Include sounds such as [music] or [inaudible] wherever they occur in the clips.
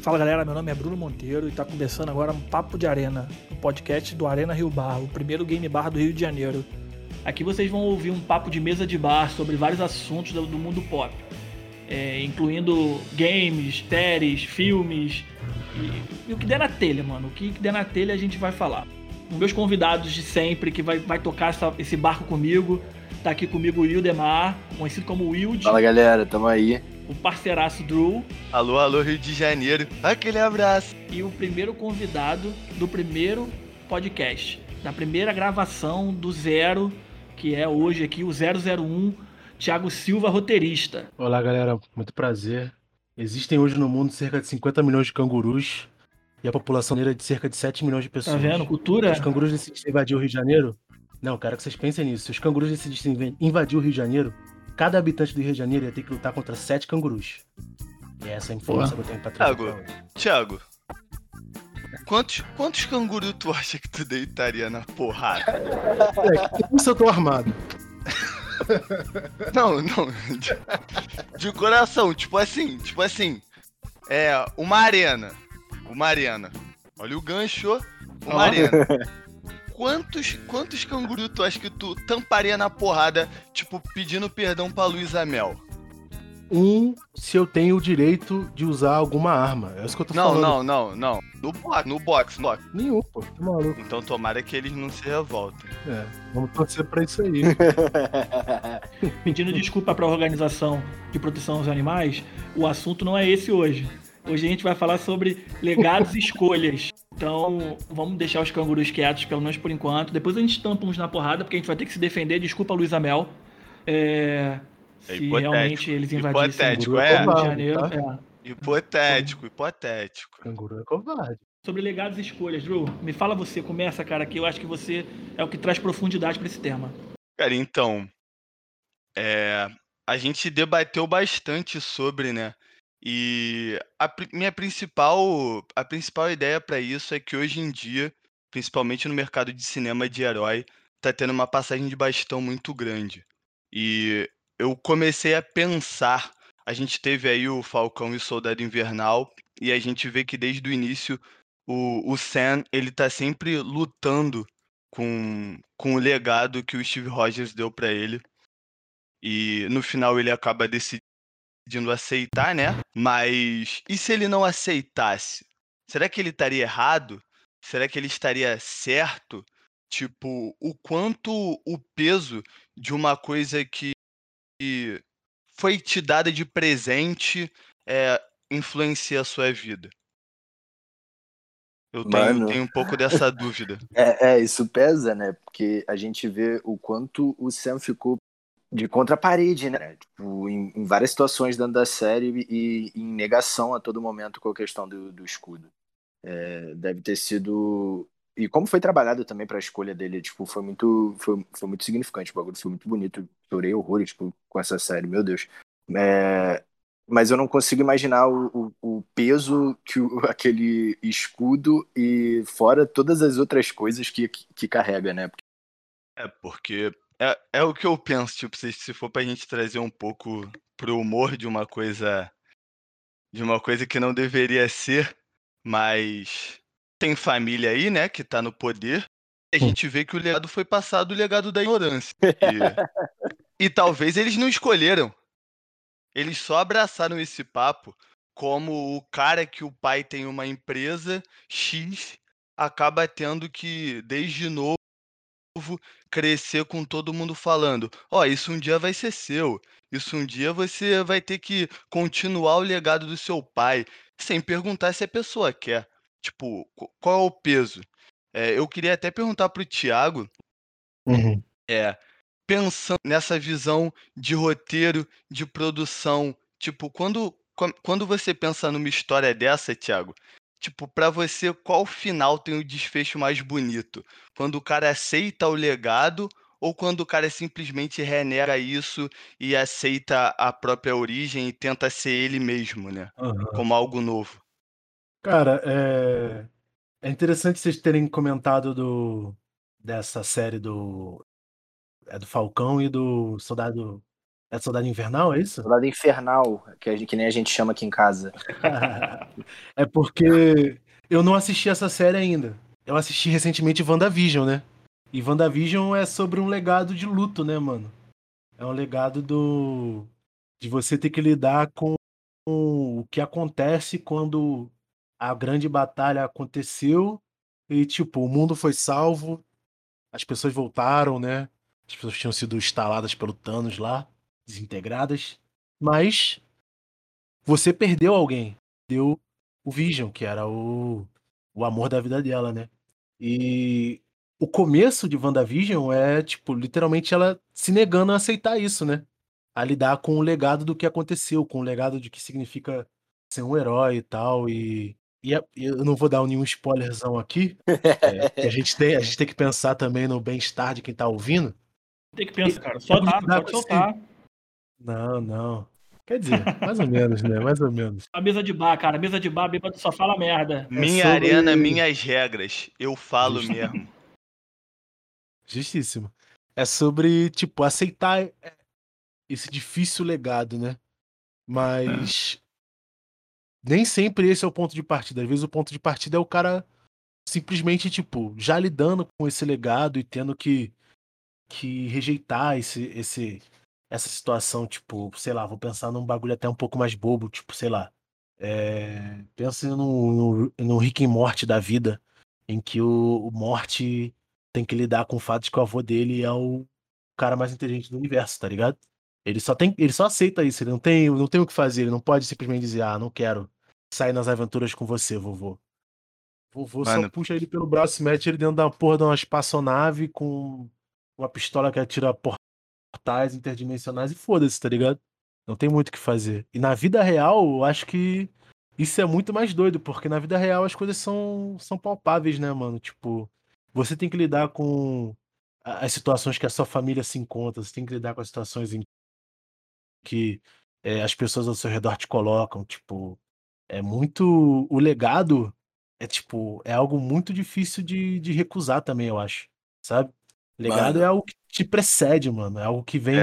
Fala galera, meu nome é Bruno Monteiro e tá começando agora um Papo de Arena, um podcast do Arena Rio Bar, o primeiro game bar do Rio de Janeiro. Aqui vocês vão ouvir um papo de mesa de bar sobre vários assuntos do mundo pop, é, incluindo games, séries, filmes e, e, o que der na telha, mano. O que der na telha a gente vai falar. Meus convidados de sempre que vai, vai tocar essa, esse barco comigo, tá aqui comigo o Wildemar, conhecido como Wild. Fala galera, tamo aí o parceiraço Drew. Alô, alô, Rio de Janeiro. Aquele abraço. E o primeiro convidado do primeiro podcast, da primeira gravação do zero, que é hoje aqui o 001, Thiago Silva, roteirista. Olá, galera, muito prazer. Existem hoje no mundo cerca de 50 milhões de cangurus e a população negra é de cerca de 7 milhões de pessoas. Tá vendo? Cultura. Os cangurus decidem invadir o Rio de Janeiro. Não, quero que vocês pensem nisso. Se os cangurus decidissem invadir o Rio de Janeiro, cada habitante do Rio de Janeiro ia ter que lutar contra sete cangurus. E essa é a informação que eu tenho pra trazer. Thiago, Thiago, quantos, quantos cangurus tu acha que tu deitaria na porrada? É, isso eu tô armado. Não, não. De, de, coração, tipo assim, tipo assim. É, uma arena. Uma arena. Olha o gancho, uma arena quantos, quantos canguru tu acha que tu tamparia na porrada, tipo, pedindo perdão pra Luísa Mel? Um, se eu tenho o direito de usar alguma arma. É isso que eu tô não, falando. Não, não, não, não. No box, no box, no box. Nenhum, pô. Tá maluco. Então tomara que eles não se revoltem. É, vamos torcer pra isso aí. [laughs] Pedindo desculpa pra organização de proteção aos animais, o assunto não é esse hoje. Hoje a gente vai falar sobre legados e escolhas. Então, vamos deixar os cangurus quietos, pelo menos por enquanto. Depois a gente tampa uns na porrada, porque a gente vai ter que se defender. Desculpa, Luiz Amel. É, é se realmente eles invadissem hipotético, o é, Rio de Janeiro. Tá? É. Hipotético, hipotético. Canguru é covarde. Sobre legados e escolhas, Drew, me fala você, começa, cara, que eu acho que você é o que traz profundidade para esse tema. Cara, então, é, a gente debateu bastante sobre, né, e a minha principal, a principal ideia para isso é que hoje em dia, principalmente no mercado de cinema de herói, tá tendo uma passagem de bastão muito grande. E eu comecei a pensar, a gente teve aí o Falcão e o Soldado Invernal, e a gente vê que desde o início o, o Sam, ele tá sempre lutando com, com o legado que o Steve Rogers deu para ele. E no final ele acaba decidindo pedindo aceitar, né? Mas e se ele não aceitasse? Será que ele estaria errado? Será que ele estaria certo? Tipo, o quanto o peso de uma coisa que foi te dada de presente é, influencia a sua vida? Eu tenho, Mano, tenho um pouco dessa dúvida. [laughs] É, é, isso pesa, né? Porque a gente vê o quanto o Sam ficou de contra a parede, né? Tipo, em, em, várias situações dentro da série e, em negação a todo momento com a questão do, do escudo. É, deve ter sido e como foi trabalhado também para a escolha dele, tipo, foi muito foi, foi muito significante, o bagulho foi muito bonito, chorei horrores tipo, com essa série, meu Deus. É, mas eu não consigo imaginar o, o, o peso que o, [laughs] aquele escudo e fora todas as outras coisas que, que, que carrega, né? É, porque é, é o que eu penso, tipo, se, se for pra gente trazer um pouco pro humor de uma coisa. De uma coisa que não deveria ser, mas tem família aí, né, que tá no poder. E a hum. gente vê que o legado foi passado o legado da ignorância. [laughs] E, e talvez eles não escolheram. Eles só abraçaram esse papo como o cara que o pai tem uma empresa X acaba tendo que, desde novo, crescer com todo mundo falando: "Ó, isso um dia vai ser seu. Isso um dia você vai ter que continuar o legado do seu pai", sem perguntar se a pessoa quer. Tipo, qual é o peso? Eh, eu queria até perguntar para o Thiago Uhum. é, pensando nessa visão de roteiro, de produção, tipo, quando quando você pensa numa história dessa, Thiago, Tipo, pra você, qual final tem o desfecho mais bonito? Quando o cara aceita o legado ou quando o cara simplesmente renega isso e aceita a própria origem e tenta ser ele mesmo, né? Uhum. Como algo novo. Cara, é... é interessante vocês terem comentado do... dessa série do. É do Falcão e do Soldado É Soldado Invernal, é isso? Soldado Infernal, que, gente, que nem a gente chama aqui em casa. [laughs] é porque eu não assisti essa série ainda. Eu assisti recentemente WandaVision, né? E WandaVision é sobre um legado de luto, né, mano? É um legado do. de você ter que lidar com o que acontece quando a grande batalha aconteceu e, tipo, o mundo foi salvo, as pessoas voltaram, né? As pessoas tinham sido instaladas pelo Thanos lá desintegradas, mas você perdeu alguém, deu o Vision, que era o, o amor da vida dela, né? E o começo de WandaVision é, tipo, literalmente ela se negando a aceitar isso, né? A lidar com o legado do que aconteceu, com o legado de que significa ser um herói e tal. E, e eu não vou dar nenhum spoilerzão aqui. É, a, gente tem, a gente tem que pensar também no bem-estar de quem tá ouvindo. Tem que pensar, cara. Só dá, pode soltar. Não, não. Quer dizer, mais ou menos, né? Mais ou menos. A mesa de bar, cara. A mesa de bar, bêbado só fala merda. Minha é sobre... arena, minhas regras. Eu falo Justi... mesmo. [laughs] Justíssimo. É sobre, tipo, aceitar é, esse difícil legado, né? Mas é. nem sempre esse é o ponto de partida. Às vezes o ponto de partida é o cara simplesmente, tipo, já lidando com esse legado e tendo que, que rejeitar esse, esse, essa situação, tipo, sei lá, vou pensar num bagulho até um pouco mais bobo, tipo, sei lá. É, pensa no, no, no Rick e Morty da vida, em que o, o Morty tem que lidar com o fato de que o avô dele é o cara mais inteligente do universo, tá ligado? Ele só tem, ele só aceita isso, ele não tem, não tem o que fazer, ele não pode simplesmente dizer, ah, não quero sair nas aventuras com você, vovô. Vovô Mano. só puxa ele pelo braço e mete ele dentro da porra de uma espaçonave com uma pistola que atira portais interdimensionais e foda-se, tá ligado? Não tem muito o que fazer. E na vida real, eu acho que isso é muito mais doido, porque na vida real as coisas são, são palpáveis, né, mano? Tipo, você tem que lidar com as situações que a sua família se encontra, você tem que lidar com as situações em que é, as pessoas ao seu redor te colocam, tipo, é muito. O legado é tipo, é algo muito difícil de, de recusar também, eu acho. Sabe? Legado mano. é algo que te precede, mano. É algo que vem.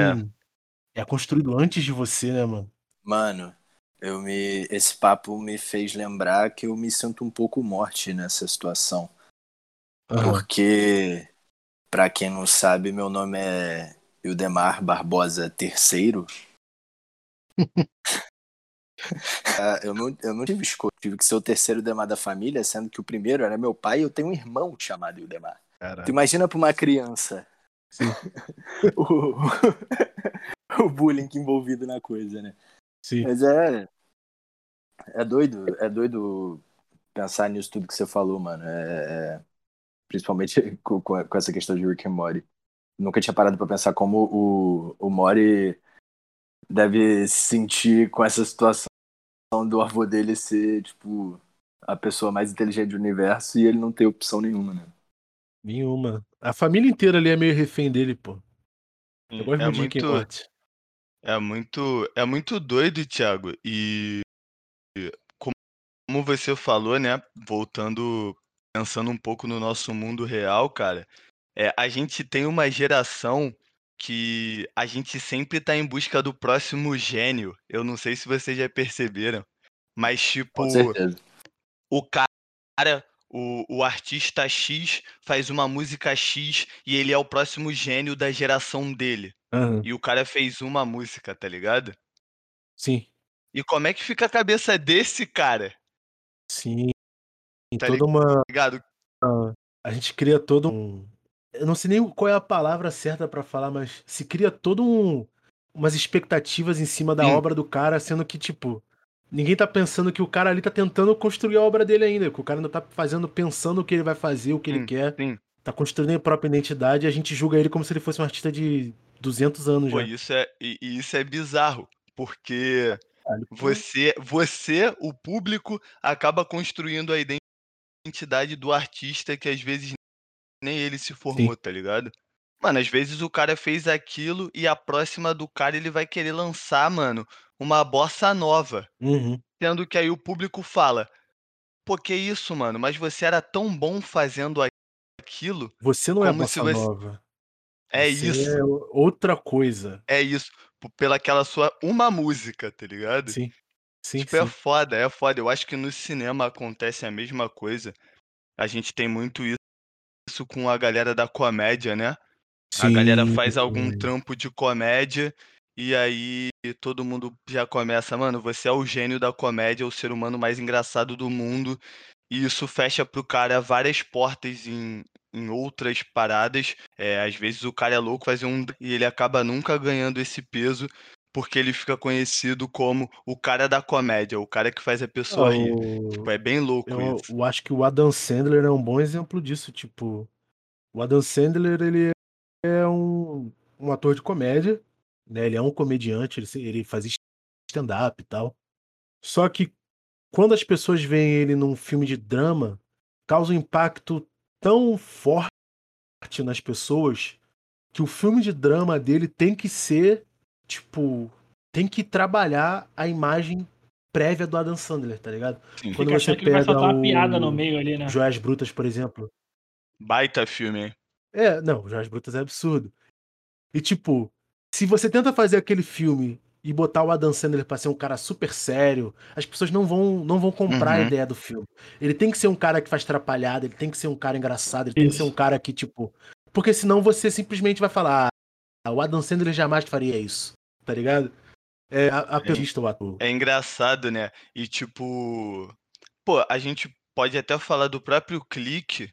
É. é construído antes de você, né, mano? Mano, eu me. Esse papo me fez lembrar que eu me sinto um pouco morte nessa situação. Uhum. Porque, para quem não sabe, meu nome é Ildemar Barbosa III. [laughs] Ah, eu, não, eu não tive escolha, tive que ser o terceiro Ildemar da família, sendo que o primeiro era meu pai e eu tenho um irmão chamado Ildemar. Caraca. Tu imagina pra uma criança [laughs] o, o bullying envolvido na coisa, né? Sim. Mas é. É doido, é doido pensar nisso tudo que você falou, mano. É, é, principalmente [laughs] com, com, essa questão de Rick and Morty. Nunca tinha parado para pensar como o, o Mori deve se sentir com essa situação do avô dele ser, tipo, a pessoa mais inteligente do universo e ele não ter opção nenhuma, né? Nenhuma. A família inteira ali é meio refém dele, pô. Eu gosto é muito, é muito, é muito doido, Thiago. E como você falou, né? Voltando, pensando um pouco no nosso mundo real, cara. É, a gente tem uma geração que a gente sempre tá em busca do próximo gênio. Eu não sei se vocês já perceberam, mas tipo, o cara o, o artista X faz uma música X e ele é o próximo gênio da geração dele. Uhum. E o cara fez uma música, tá ligado? Sim. E como é que fica a cabeça desse cara? Sim. Tá toda uma. Ligado? A gente cria todo um. Eu não sei nem qual é a palavra certa para falar, mas se cria todo um. umas expectativas em cima da Sim. obra do cara, sendo que, tipo, ninguém tá pensando que o cara ali tá tentando construir a obra dele ainda, que o cara ainda tá fazendo, pensando o que ele vai fazer, o que ele quer. Sim. Tá construindo a própria identidade e a gente julga ele como se ele fosse um artista de 200 anos Pô, já. Isso é, e, isso é bizarro, porque você, você, o público, acaba construindo a identidade do artista que às vezes nem ele se formou, sim. tá ligado? Mano, às vezes o cara fez aquilo e a próxima do cara ele vai querer lançar, mano, uma bossa nova. Uhum. Sendo que aí o público fala: Pô, que isso, mano? Mas você era tão bom fazendo aquilo. Você não é bossa você... nova. É você isso. É outra coisa. É isso. pelaquela sua uma música, tá ligado? Sim. Sim, Tipo, é sim. foda, é foda. Eu acho que no cinema acontece a mesma coisa. A gente tem muito isso com a galera da comédia, né? A galera faz algum Sim. trampo de comédia e aí todo mundo já começa, mano, você é o gênio da comédia, o ser humano mais engraçado do mundo. E isso fecha pro cara várias portas em, em outras paradas. É, às vezes o cara é louco fazer um e ele acaba nunca ganhando esse peso porque ele fica conhecido como o cara da comédia, o cara que faz a pessoa Ah, rir. Tipo, é bem louco Eu, isso. eu acho que o Adam Sandler é um bom exemplo disso. Tipo, o Adam Sandler, ele é um, um ator de comédia, né? Ele é um comediante, ele, se- ele faz stand-up e tal. Só que quando as pessoas veem ele num filme de drama, causa um impacto tão forte nas pessoas que o filme de drama dele tem que ser, tipo, tem que trabalhar a imagem prévia do Adam Sandler, tá ligado? Sim. Quando você achando que vai pega soltar uma piada o- no meio ali, né? Joias Brutas, por exemplo. Baita filme, hein? É, não, Joias Brutas é absurdo. E tipo, se você tenta fazer aquele filme e botar o Adam Sandler pra ser um cara super sério, as pessoas não vão, não vão comprar a Uhum. ideia do filme. Ele tem que ser um cara que faz trapalhada, ele tem que ser um cara engraçado, ele tem que ser Isso. um cara que, tipo. Porque senão você simplesmente vai falar, ah, o Adam Sandler jamais faria isso, tá ligado? É, a, a pista, o ator. É engraçado, né? E tipo, pô, a gente pode até falar do próprio Clique,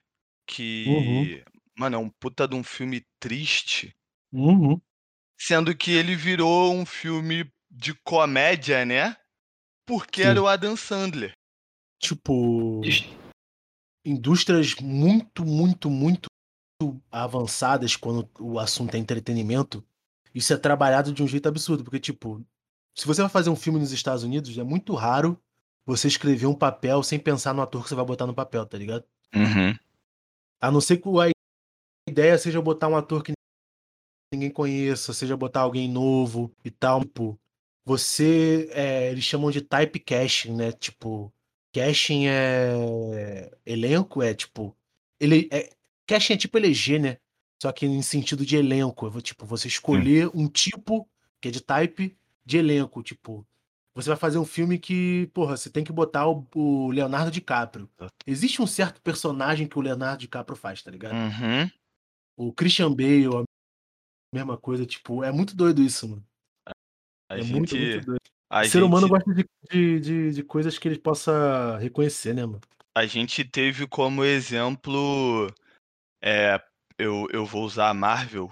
que, mano, é um puta de um filme triste, Uhum. Sendo que ele virou um filme de comédia, né? Porque Sim. era o Adam Sandler. Tipo. indústrias muito, muito, muito avançadas quando o assunto é entretenimento, isso é trabalhado de um jeito absurdo, porque tipo, se você vai fazer um filme nos Estados Unidos, é muito raro você escrever um papel sem pensar no ator que você vai botar no papel, tá ligado? Uhum. A não ser que a ideia seja botar um ator que ninguém conheça, seja botar alguém novo e tal. Tipo, você. é, eles chamam de typecasting, né? Tipo, casting é. Elenco é tipo. Ele, é, casting é tipo eleger, né? Só que em sentido de elenco. Tipo, você escolher um tipo, que é de type, de elenco. Tipo, você vai fazer um filme que, porra, você tem que botar o, o Leonardo DiCaprio. Existe um certo personagem que o Leonardo DiCaprio faz, tá ligado? Uhum. O Christian Bale, mesma coisa, tipo, é muito doido isso, mano. A é gente, muito, muito doido. a o ser humano gente, gosta de, de, de, de coisas que ele possa reconhecer, né, mano? a gente teve como exemplo, é, eu, eu vou usar a Marvel.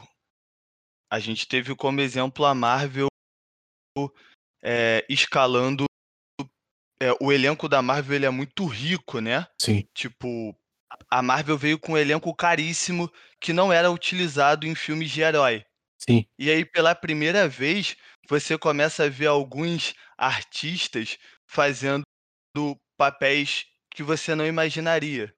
A gente teve como exemplo a Marvel é, escalando. é, o elenco da Marvel ele é muito rico, né? Sim. Tipo, a Marvel veio com um elenco caríssimo que não era utilizado em filmes de herói. Sim. E aí, pela primeira vez, você começa a ver alguns artistas fazendo papéis que você não imaginaria.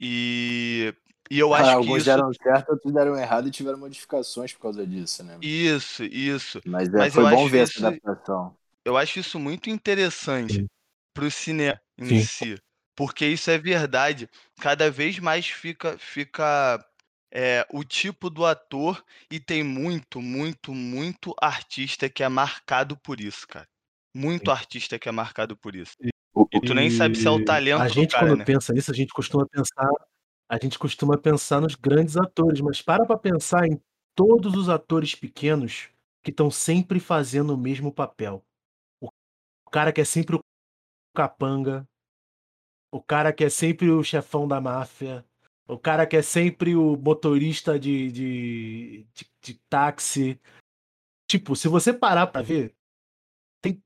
E, e eu acho Ah, que alguns isso. deram certo, outros deram errado e tiveram modificações por causa disso, né? Isso, isso. Mas, é, Mas foi eu bom acho ver isso- essa adaptação. Eu acho isso muito interessante Sim. pro cinema em Sim. si. Porque isso é verdade. Cada vez mais fica, fica é, o tipo do ator e tem muito, muito, muito artista que é marcado por isso, cara. Muito Sim. artista que é marcado por isso. O- E tu nem sabe se é o E talento A do gente, cara, quando né? pensa nisso, a gente costuma pensar. A gente costuma pensar nos grandes atores, mas para pra pensar em todos os atores pequenos que estão sempre fazendo o mesmo papel. O cara que é sempre o capanga, o cara que é sempre o chefão da máfia, o cara que é sempre o motorista de, de, de, de táxi. Tipo, se você parar pra ver, tem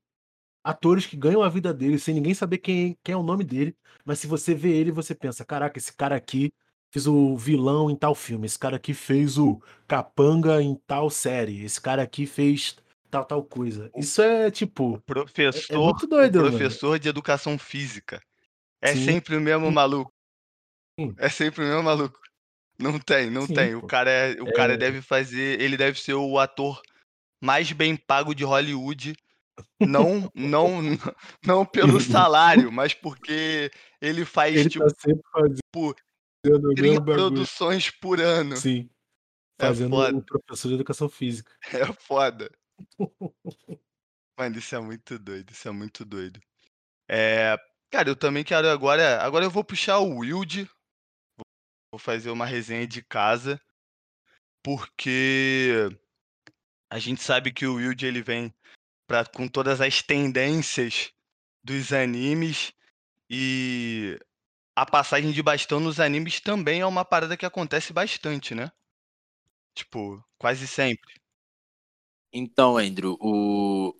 atores que ganham a vida dele sem ninguém saber quem, quem é o nome dele, mas se você vê ele, você pensa: caraca, esse cara aqui fez o vilão em tal filme, esse cara aqui fez o capanga em tal série, esse cara aqui fez tal, tal coisa. Isso é tipo. Professor, É, é muito doido, o mano. professor de educação física. É Sim. sempre o mesmo maluco. Sim. É sempre o mesmo maluco. Não tem, não Sim, tem. O pô. cara, é, o cara É. deve fazer, ele deve ser o ator mais bem pago de Hollywood. Não, não, [laughs] não pelo salário, mas porque ele faz Ele tipo tá sempre fazendo tipo, o mesmo 30 bagulho. produções por ano. Sim. É Fazendo foda. o professor de educação física. [laughs] É foda. [laughs] Mano, isso é muito doido, isso é muito doido. É, cara, eu também quero agora. Agora eu vou puxar o Wild. Vou fazer uma resenha de casa. Porque a gente sabe que o Wild ele vem pra, com todas as tendências dos animes. E a passagem de bastão nos animes também é uma parada que acontece bastante, né? Tipo, quase sempre. Então, Andrew, o...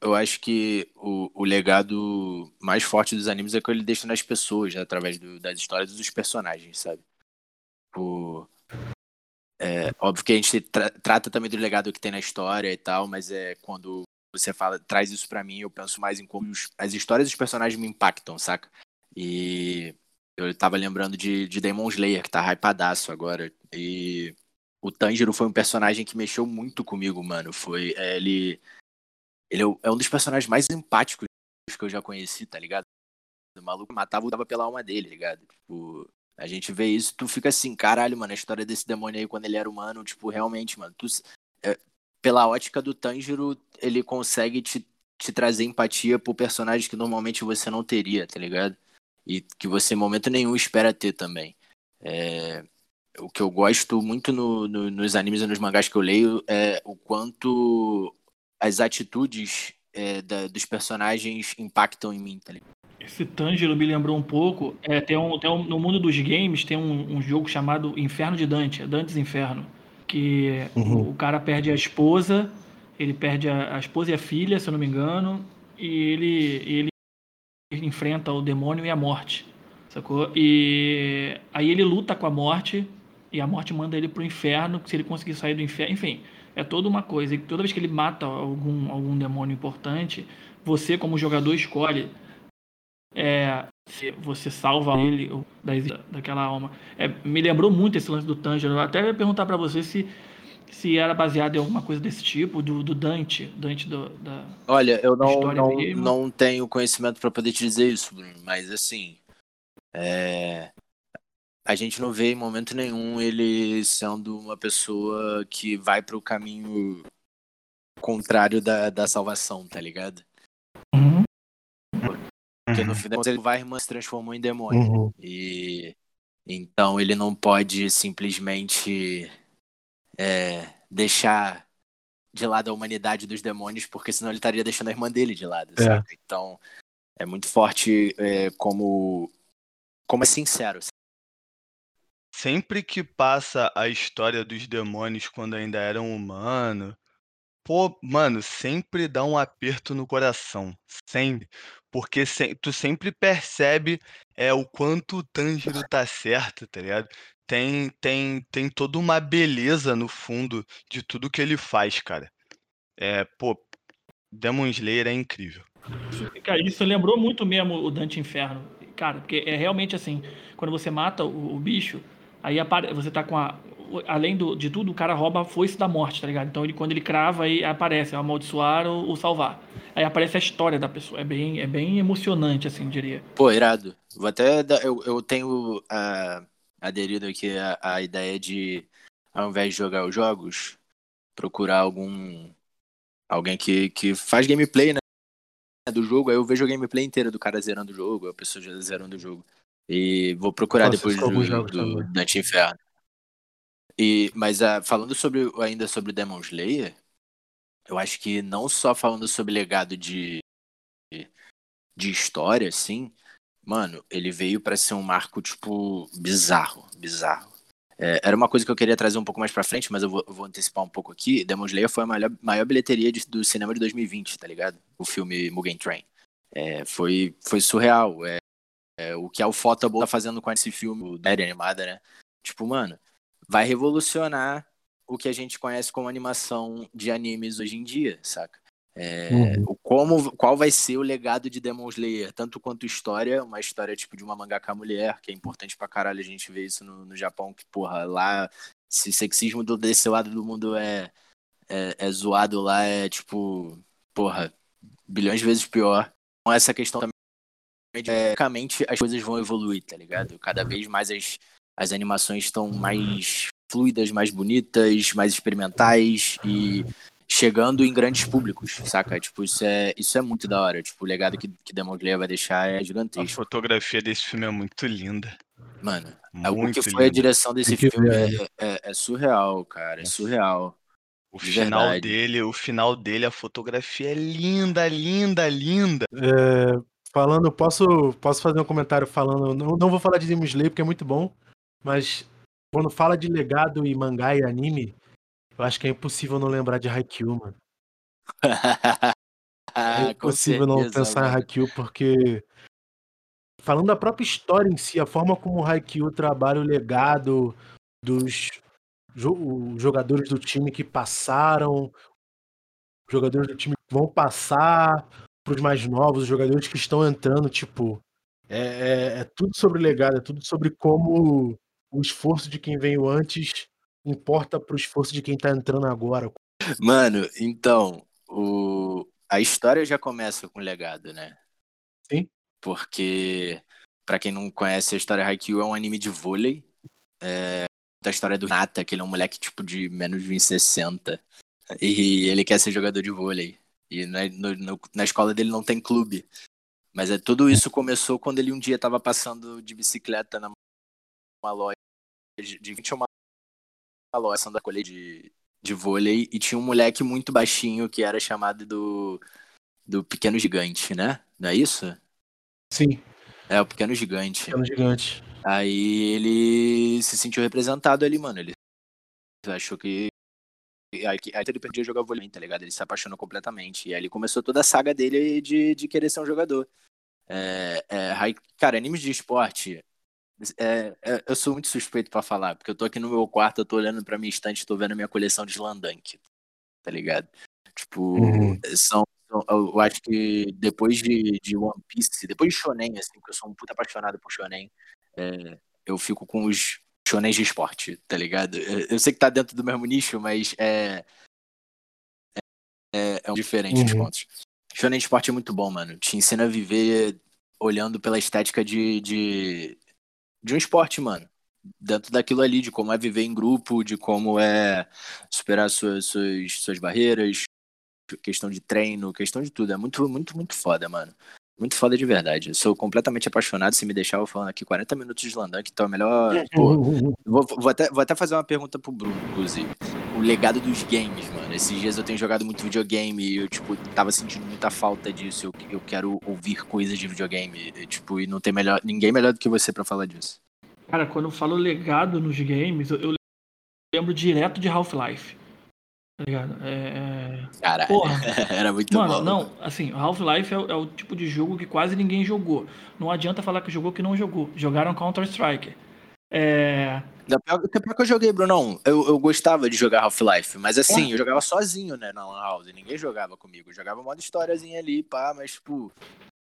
eu acho que o, o legado mais forte dos animes é que ele deixa nas pessoas, né, através do, das histórias dos personagens, sabe? O... É, óbvio que a gente tra trata também do legado que tem na história e tal, mas é quando você fala, traz isso para mim, eu penso mais em como os, as histórias dos personagens me impactam, saca? E eu tava lembrando de, de Demon Slayer, que tá hypadaço agora. E o Tanjiro foi um personagem que mexeu muito comigo, mano. Foi. É, ele. Ele é, é um dos personagens mais empáticos que eu já conheci, tá ligado? O maluco matava dava pela alma dele, tá ligado? Tipo, a gente vê isso, tu fica assim, caralho, mano, a história desse demônio aí quando ele era humano, tipo, realmente, mano, tu, é, pela ótica do Tanjiro, ele consegue te, te trazer empatia por personagens que normalmente você não teria, tá ligado? E que você em momento nenhum espera ter também. É, o que eu gosto muito no, no, nos animes e nos mangás que eu leio é o quanto as atitudes é, da, dos personagens impactam em mim, tá ligado? Esse Tanjiro me lembrou um pouco. É, tem um, tem um, no mundo dos games tem um, um, jogo chamado Inferno de Dante, é Dantes Inferno. Que uhum. o cara perde a esposa, ele perde a, a, esposa e a filha, se eu não me engano, e ele, ele enfrenta o demônio e a morte. Sacou? E aí ele luta com a morte e a morte manda ele pro inferno, se ele conseguir sair do inferno, enfim, é toda uma coisa. E toda vez que ele mata algum, algum demônio importante, você como jogador escolhe é, se você salva ele da, daquela alma. É, me lembrou muito esse lance do Tanjiro. Eu até ia perguntar para você se se era baseado em alguma coisa desse tipo, do, do Dante, Dante do, da Olha, eu não, não, não tenho conhecimento para poder te dizer isso, Bruno, mas assim, é, a gente não vê em momento nenhum ele sendo uma pessoa que vai para o caminho contrário da, da salvação, tá ligado? Uhum. Porque no final ele vai irmã se transformou em demônio. Uhum. E então ele não pode simplesmente é, deixar de lado a humanidade dos demônios, porque senão ele estaria deixando a irmã dele de lado. É. Então é muito forte é, como como é sincero sempre que passa a história dos demônios quando ainda eram humanos, pô, mano, sempre dá um aperto no coração. Sempre. Porque se, tu sempre percebe é, o quanto o Tanjiro tá certo, tá ligado? Tem, tem, tem toda uma beleza no fundo de tudo que ele faz, cara. É, pô, Demon Slayer é incrível. Cara, isso lembrou muito mesmo o Dante Inferno. Cara, porque é realmente assim, quando você mata o, o bicho, Aí você tá com a. Além do, de tudo, o cara rouba a foice da morte, tá ligado? Então ele, quando ele crava, aí aparece amaldiçoar ou, ou salvar. Aí aparece a história da pessoa. É bem, é bem emocionante, assim, diria. Pô, irado. Vou até. Dar, eu, eu tenho uh, aderido aqui a, a ideia de, ao invés de jogar os jogos, procurar algum. Alguém que, que faz gameplay, né? Do jogo, aí eu vejo a gameplay inteira do cara zerando o jogo, a pessoa já zerando o jogo. E vou procurar depois do, do Dante Inferno. E, mas uh, falando sobre ainda sobre Demon Slayer, eu acho que não só falando sobre legado de, de história, assim, mano, ele veio para ser um marco, tipo, bizarro, bizarro. É, era uma coisa que eu queria trazer um pouco mais pra frente, mas eu vou, eu vou antecipar um pouco aqui. Demon Slayer foi a maior, maior bilheteria de, do cinema de 2020, tá ligado? O filme Mugen Train. É, foi, foi surreal. É, é, o que a Ufotable tá fazendo com esse filme, série animada, né? Tipo, mano, vai revolucionar o que a gente conhece como animação de animes hoje em dia, saca? É, uhum. o como, qual vai ser o legado de Demon Slayer, tanto quanto história, uma história tipo de uma mangaka mulher, que é importante pra caralho a gente ver isso no, no Japão, que, porra, lá, se sexismo do, desse lado do mundo é, é, é zoado lá, é tipo, porra, bilhões de vezes pior. Com essa questão também basicamente as coisas vão evoluir, tá ligado? Cada vez mais as, as animações estão mais fluidas, mais bonitas, mais experimentais e chegando em grandes públicos, saca? Tipo, isso é, isso é muito da hora. Tipo, o legado que, que Demon Slayer vai deixar é A gigantesco. fotografia desse filme é muito linda. Mano, o Muito que foi a linda. direção desse que filme é, é- é surreal, cara. É surreal. O De final verdade. dele, o final dele, a fotografia é linda, linda, linda. É, falando, posso, posso fazer um comentário falando. Não, não vou falar de Demon Slayer porque é muito bom, mas quando fala de legado e mangá e anime, eu acho que é impossível não lembrar de Haikyuu, mano. [laughs] É Ah, com impossível não certeza, pensar em mano. Haikyuu porque falando da própria história em si, a forma como o Haikyuu trabalha o legado dos jo- os jogadores do time que passaram, os jogadores do time que vão passar para os mais novos, os jogadores que estão entrando, tipo, é, é- é tudo sobre legado, é tudo sobre como o esforço de quem veio antes importa pro esforço de quem tá entrando agora. Mano, então, o... a história já começa com legado, né? Sim. Porque, pra quem não conhece, a história Haikyuu é um anime de vôlei. É da história do Nata, que ele é um moleque tipo de menos de 1,60. E ele quer ser jogador de vôlei. E na, no- na escola dele não tem clube. Mas é, tudo isso começou quando ele um dia tava passando de bicicleta numa loja de de 20 uma loja passando a colher de, de vôlei e tinha um moleque muito baixinho que era chamado do, do Pequeno Gigante, né? Não é isso? Sim, É, o Pequeno Gigante. pequeno gigante. Aí ele se sentiu representado ali, mano. Ele achou que. Aí, que- aí ele perdia jogar vôlei, tá ligado? Ele se apaixonou completamente. E aí ele começou toda a saga dele de, de querer ser um jogador. É, é, cara, animes de esporte. É, é, eu sou muito suspeito pra falar, porque eu tô aqui no meu quarto, eu tô olhando pra minha estante, tô vendo a minha coleção de Slandunk, tá ligado? Tipo, Uhum. são, são- eu acho que depois de, de One Piece, depois de Shonen, assim, porque eu sou um puta apaixonado por Shonen, é, eu fico com os Shonens de esporte, tá ligado? Eu, eu sei que tá dentro do mesmo nicho, mas é. É, é um diferente os Uhum. pontos. Shonen de esporte é muito bom, mano. Te ensina a viver olhando pela estética de, de, de um esporte, mano. Dentro daquilo ali, de como é viver em grupo, de como é superar suas, suas, suas barreiras, questão de treino, questão de tudo. É muito, muito, muito foda, mano. Muito foda de verdade. Eu sou completamente apaixonado. Se me deixar, eu falando aqui 40 minutos de Slandank, então é melhor. Pô, vou, vou, até, vou até fazer uma pergunta pro Bruno, inclusive. Legado dos games, mano. Esses dias eu tenho jogado muito videogame e eu, tipo, tava sentindo muita falta disso. Eu, eu quero ouvir coisas de videogame. E, tipo, e não tem melhor, ninguém melhor do que você pra falar disso. Cara, quando eu falo legado nos games, eu, eu lembro direto de Half-Life. Tá ligado? É, é- Porra. [laughs] era muito Mano, bom. não, assim, Half-Life é, é o tipo de jogo que quase ninguém jogou. Não adianta falar que jogou que não jogou. Jogaram Counter-Strike. É, Da pior, da pior que eu joguei, Brunão. Eu, eu gostava de jogar Half-Life, mas assim, eu jogava sozinho, né, na Lan House. Ninguém jogava comigo. Eu jogava modo historiazinha ali, pá, mas, tipo,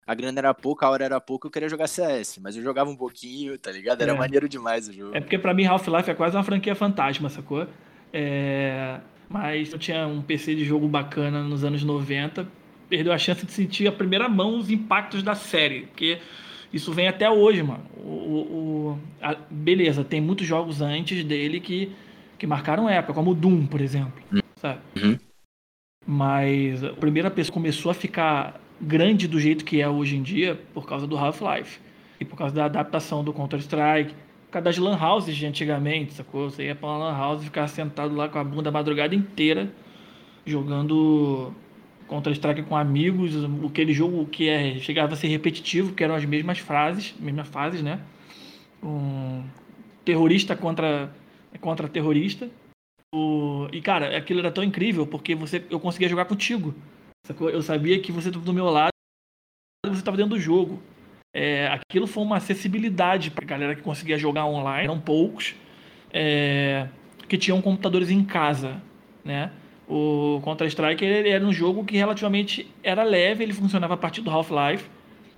a grana era pouca, a hora era pouca, eu queria jogar CS. Mas eu jogava um pouquinho, tá ligado? Era É. maneiro demais o jogo. É porque pra mim Half-Life é quase uma franquia fantasma, sacou? É, Mas eu tinha um PC de jogo bacana nos anos 90, perdeu a chance de sentir a primeira mão os impactos da série, porque isso vem até hoje, mano. O, o- a- beleza, tem muitos jogos antes dele que, que marcaram época, como o Doom, por exemplo, sabe? Uhum. Mas a primeira pessoa começou a ficar grande do jeito que é hoje em dia por causa do Half-Life. E por causa da adaptação do Counter-Strike, por causa das lan houses de antigamente, sacou? Você ia pra uma lan house e ficava sentado lá com a bunda a madrugada inteira jogando Counter-Strike com amigos, aquele jogo que é, chegava a ser repetitivo, que eram as mesmas frases, mesmas fases, né? Um terrorista contra, contra terrorista. O- e cara, aquilo era tão incrível porque você, eu conseguia jogar contigo. Eu sabia que você estava do meu lado você estava dentro do jogo. É, aquilo foi uma acessibilidade para galera que conseguia jogar online, eram poucos, é, que tinham computadores em casa, né? O Counter-Strike ele era um jogo que relativamente era leve, ele funcionava a partir do Half-Life.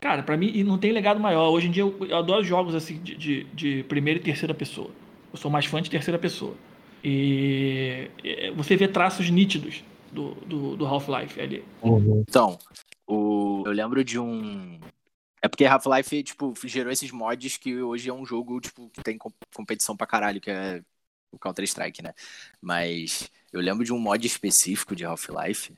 Cara, pra mim e não tem legado maior. Hoje em dia eu, eu adoro jogos assim de, de, de primeira e terceira pessoa. Eu sou mais fã de terceira pessoa. E você vê traços nítidos do, do, do Half-Life ali. Então, o... eu lembro de um. É porque Half-Life, tipo, gerou esses mods que hoje é um jogo, tipo, que tem com- competição pra caralho, que é o Counter-Strike, né? Mas eu lembro de um mod específico de Half-Life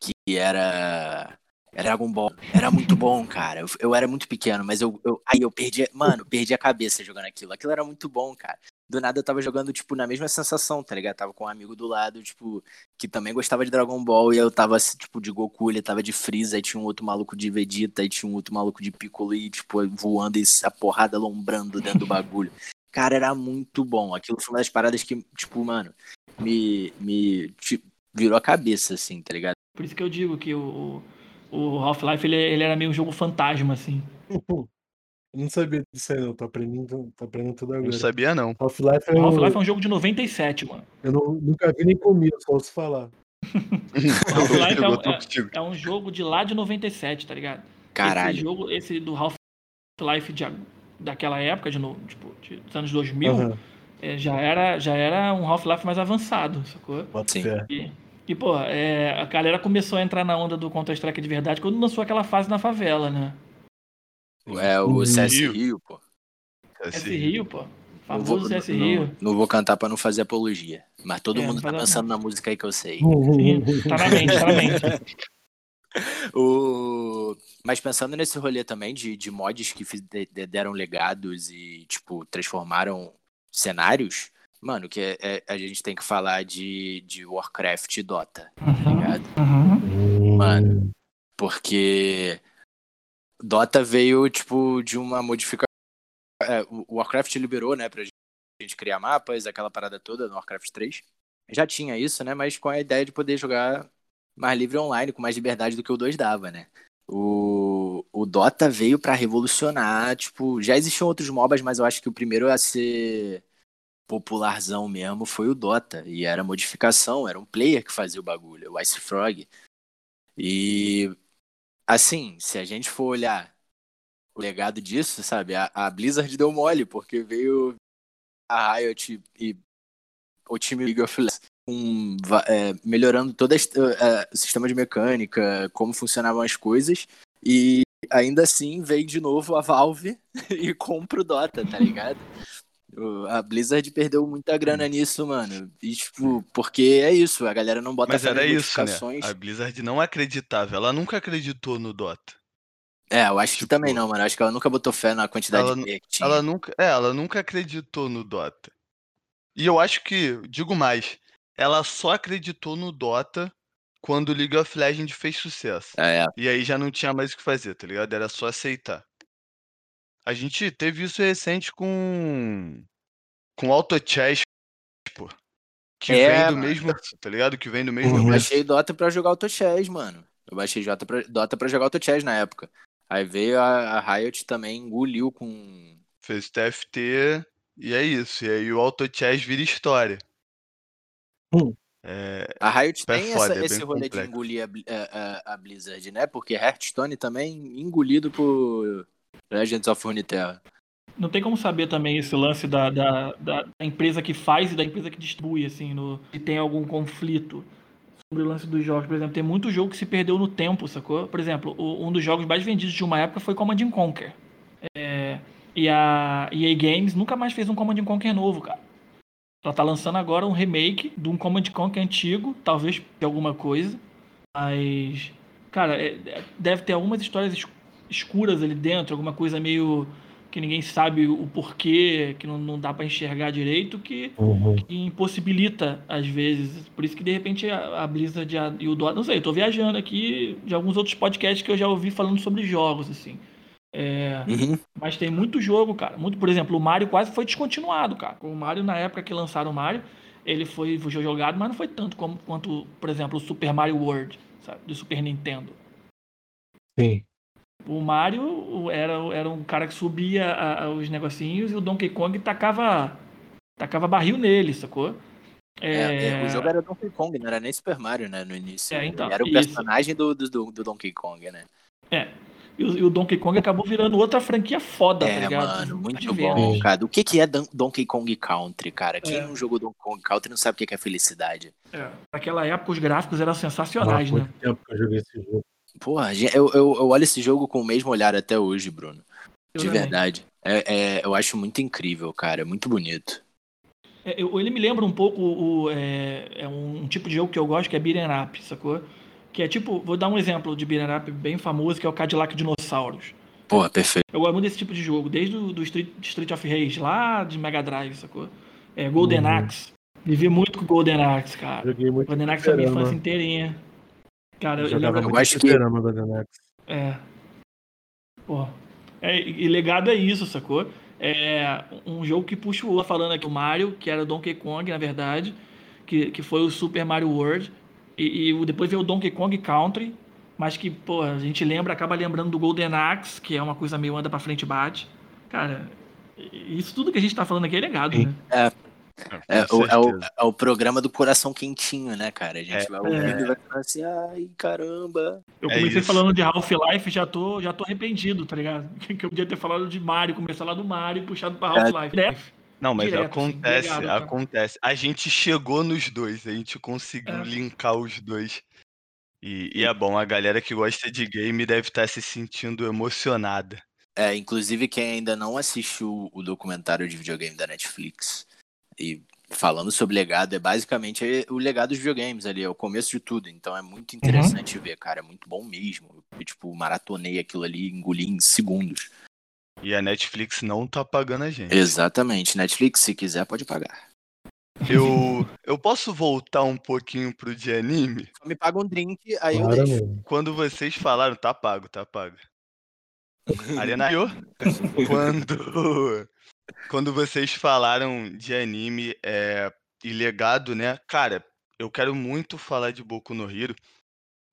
que era. Era Dragon Ball. Era muito bom, cara. Eu, eu era muito pequeno, mas eu, eu. Aí eu perdi. Mano, perdi a cabeça jogando aquilo. Aquilo era muito bom, cara. Do nada eu tava jogando, tipo, na mesma sensação, tá ligado? Tava com um amigo do lado, tipo, que também gostava de Dragon Ball, e eu tava, tipo, de Goku, ele tava de Freeza, aí tinha um outro maluco de Vegeta, aí tinha um outro maluco de Piccolo, e, tipo, voando e a porrada lombrando dentro do bagulho. Cara, era muito bom. Aquilo foi uma das paradas que, tipo, mano, me, me tipo, virou a cabeça, assim, tá ligado? Por isso que eu digo que o, o Half-Life ele, ele era meio um jogo fantasma, assim. Eu [laughs] não sabia disso aí, não. Tô aprendendo, tô aprendendo tudo agora. Não sabia, não. Half-Life é, um- Half-Life é um jogo de 97, mano. Eu não- nunca vi nem comi, eu só ouço falar. [laughs] Half-Life é, um- é- é um jogo de lá de 97, tá ligado? Esse Caralho. jogo, esse do Half-Life de daquela época, de, no, tipo, de- dos anos 2000, Aham, é, já, era, já era um Half-Life mais avançado, sacou? Sim. E, e, pô, é, a galera começou a entrar na onda do Counter-Strike de verdade quando lançou aquela fase na favela, né? É o Uhum. CS Rio. Rio, pô. CS Rio, pô. Não Famoso vou, CS não- Rio. não vou cantar pra não fazer apologia. Mas todo É, mundo não tá pensando não. na música aí que eu sei. Sim, tá na mente, tá na mente. [laughs] [laughs] O... Mas pensando nesse rolê também de, de mods que fiz- de- de- deram legados e, tipo, transformaram cenários, mano, que é- é- a gente tem que falar de, de Warcraft e Dota, tá Uhum, ligado? uhum. Mano. Porque Dota veio, tipo, de uma modificação. É, o Warcraft liberou, né, pra gente criar mapas, aquela parada toda no Warcraft 3. Já tinha isso, né, mas com a ideia de poder jogar mais livre online, com mais liberdade do que o 2 dava, né. O, o Dota veio pra revolucionar, tipo, já existiam outros MOBAs, mas eu acho que o primeiro a ser popularzão mesmo foi o Dota. E era modificação, era um player que fazia o bagulho, o Ice Frog. E assim, se a gente for olhar o legado disso, sabe, a, a Blizzard deu mole, porque veio a Riot e o time League of Legends va- é, melhorando todo é, o sistema de mecânica, como funcionavam as coisas, e ainda assim veio de novo a Valve [laughs] e compra o Dota, tá ligado? A Blizzard perdeu muita grana nisso, mano. E, tipo, porque é isso, a galera não bota Mas fé era isso, né? A Blizzard não acreditava. Ela nunca acreditou no Dota. É, eu acho que Tipo, também não, mano. Eu acho que ela nunca botou fé na quantidade ela de que tinha. Ela nunca, é, ela nunca acreditou no Dota. E eu acho que, digo mais, ela só acreditou no Dota quando o League of Legends fez sucesso. É, E aí já não tinha mais o que fazer, tá ligado? Era só aceitar. A gente teve isso recente com com Auto Chess, pô. Que É, vem do mano. mesmo, tá ligado? Que vem do mesmo eu baixei Dota pra jogar Auto Chess, mano. Eu baixei Dota pra, Dota pra jogar Auto Chess na época. Aí veio a, a Riot também, engoliu com. Fez TFT e é isso. E aí o Auto Chess vira história. Hum. É, A Riot É tem foda, essa- é esse bem rolê de complexo. engolir a, a- a- a Blizzard, né? Porque Hearthstone também engolido por Legends of Runeterra. Não tem como saber também esse lance da, da, da- da empresa que faz e da empresa que distribui, assim, no, se tem algum conflito sobre o lance dos jogos. Por exemplo, tem muito jogo que se perdeu no tempo, sacou? Por exemplo, o- um dos jogos mais vendidos de uma época foi Command and Conquer. É, e a EA Games nunca mais fez um Command and Conquer novo, cara. Ela tá lançando agora um remake de um Command and Conquer antigo, talvez de alguma coisa. Mas, cara, é- é- deve ter algumas histórias es- escuras ali dentro, alguma coisa meio que ninguém sabe o porquê, que não, não dá pra enxergar direito, que, Uhum. que impossibilita às vezes. Por isso que de repente a, a Blizzard e a- e o Dota, não sei, eu tô viajando aqui de alguns outros podcasts que eu já ouvi falando sobre jogos, assim. É, Uhum. mas tem muito jogo, cara. Muito, por exemplo, o Mario quase foi descontinuado, cara. O Mario, na época que lançaram o Mario, ele foi, foi jogado, mas não foi tanto como, quanto, por exemplo, o Super Mario World, sabe? Do Super Nintendo. Sim. O Mario era, era um cara que subia a- a- os negocinhos e o Donkey Kong tacava, tacava barril nele, sacou? É, é, o jogo era Donkey Kong, não era nem Super Mario, né? No início. É, então, era o personagem do, do, do- do Donkey Kong, né? E o, e o Donkey Kong acabou virando outra franquia foda, tá É, ligado? mano, muito bom, cara. O que, que é Don- Donkey Kong Country, cara? Quem É. não jogou Donkey Kong Country não sabe o que que é felicidade. É. Naquela época os gráficos eram sensacionais, Há né? tempo que eu joguei esse jogo. Porra, gente, eu, eu, eu olho esse jogo com o mesmo olhar até hoje, Bruno. Eu De também. verdade. É, é- eu acho muito incrível, cara. É muito bonito. É, eu- ele me lembra um pouco o, é, é um tipo de jogo que eu gosto, que é beat'em up, sacou? Que é tipo, vou dar um exemplo de beat'em up bem famoso, que é o Cadillac Dinossauros. Porra, perfeito. Eu gosto muito desse tipo de jogo, desde o do Street, Street of Rage, lá de Mega Drive, sacou? É, Golden Uhum. Axe. Vivi muito com Golden Axe, cara. Joguei muito Golden Axe foi a minha infância inteirinha. Cara, eu, eu lembro... Eu muito acho que- fliperama, Golden Axe. É. Pô. É, e legado é isso, sacou? É um jogo que puxa o falando aqui o Mario, que era o Donkey Kong, na verdade, que, que foi o Super Mario World. E, e o- depois veio o Donkey Kong Country, mas que, pô, a gente lembra, acaba lembrando do Golden Axe, que é uma coisa meio anda pra frente e bate. Cara, e- isso tudo que a gente tá falando aqui é legado, Sim. né? É, Com o, é, o, é o programa do coração quentinho, né, cara? A gente É. vai ouvindo e vai falando assim, ai, caramba. Eu É comecei falando de Half-Life, já tô, já tô arrependido, tá ligado? [laughs] Que eu podia ter falado de Mario, começar lá do Mario e puxado pra Half-Life. Não, mas Direto, acontece, assim, legado, tá? acontece. A gente chegou nos dois, a gente conseguiu É. linkar os dois. E, e é bom, a galera que gosta de game deve estar se sentindo emocionada. É, inclusive quem ainda não assistiu o documentário de videogame da Netflix e falando sobre legado, é basicamente o legado dos videogames ali, é o começo de tudo. Então é muito interessante ver, cara, é muito bom mesmo. Eu, tipo, maratonei aquilo ali, engoli em segundos. E a Netflix não tá pagando a gente. Exatamente. Netflix, se quiser, pode pagar. Eu, eu posso voltar um pouquinho pro de anime? Só me paga um drink, aí eu Claro, deixo. mano. Quando vocês falaram, tá pago, tá pago. [laughs] Arena Yo, quando, quando vocês falaram de anime é, e legado, né? Cara, eu quero muito falar de Boku no Hero.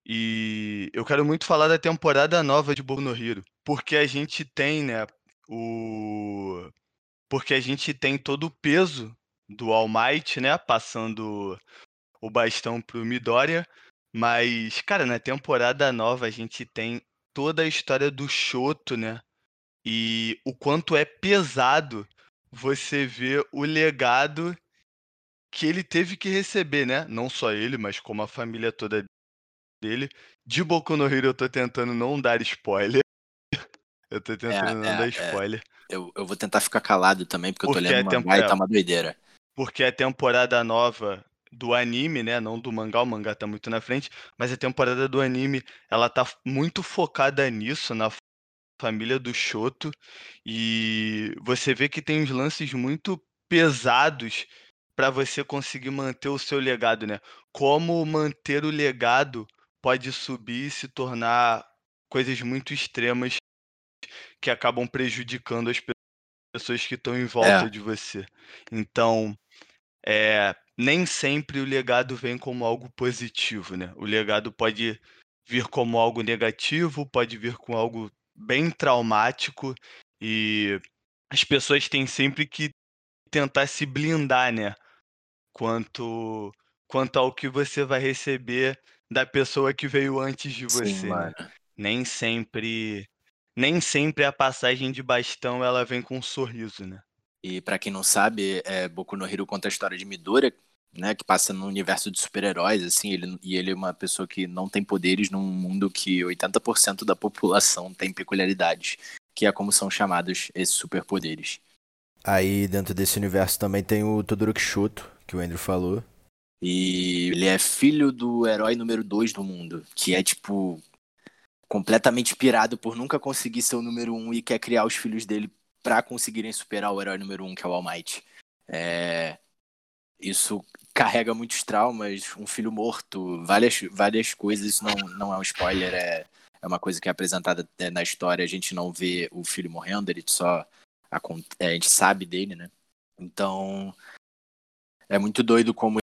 E eu quero muito falar da temporada nova de Boku no Hero. Porque a gente tem, né? O. Porque a gente tem todo o peso do All Might, né? Passando o bastão pro Midoriya. Mas, cara, na temporada nova a gente tem toda a história do Shoto, né? E o quanto é pesado você ver o legado que ele teve que receber, né? Não só ele, mas como a família toda dele. De Boku no Hero eu tô tentando não dar spoiler. Eu tô tentando não é, dar é. spoiler. Eu, eu vou tentar ficar calado também, porque eu tô Porque lendo é mangá e tá uma doideira. Porque a temporada nova do anime, né, não do mangá, o mangá tá muito na frente, mas a temporada do anime, ela tá muito focada nisso, na família do Shoto, e você vê que tem uns lances muito pesados pra você conseguir manter o seu legado, né? Como manter o legado pode subir e se tornar coisas muito extremas que acabam prejudicando as pe- pessoas que estão em volta É. de você. Então, é, nem sempre o legado vem como algo positivo, né? O legado pode vir como algo negativo, pode vir com algo bem traumático e as pessoas têm sempre que tentar se blindar, né? Quanto quanto ao que você vai receber da pessoa que veio antes de você, Sim, né? Nem sempre nem sempre a passagem de bastão ela vem com um sorriso, né? E pra quem não sabe, é, Boku no Hero conta a história de Midoriya, né, que passa no universo de super-heróis, assim, ele, e ele é uma pessoa que não tem poderes num mundo que 80% da população tem peculiaridades, que é como são chamados esses superpoderes. Aí, dentro desse universo também tem o Todoroki Shoto, que o Andrew falou. E ele é filho do herói número 2 do mundo, que é, tipo, completamente pirado por nunca conseguir ser o número 1 um e quer criar os filhos dele pra conseguirem superar o herói número 1, um, que é o All Might. É... Isso carrega muitos traumas, um filho morto, várias, várias coisas. Isso não, não é um spoiler, é, é uma coisa que é apresentada é, na história. A gente não vê o filho morrendo, ele só. acon- é, A gente sabe dele, né? Então. É muito doido como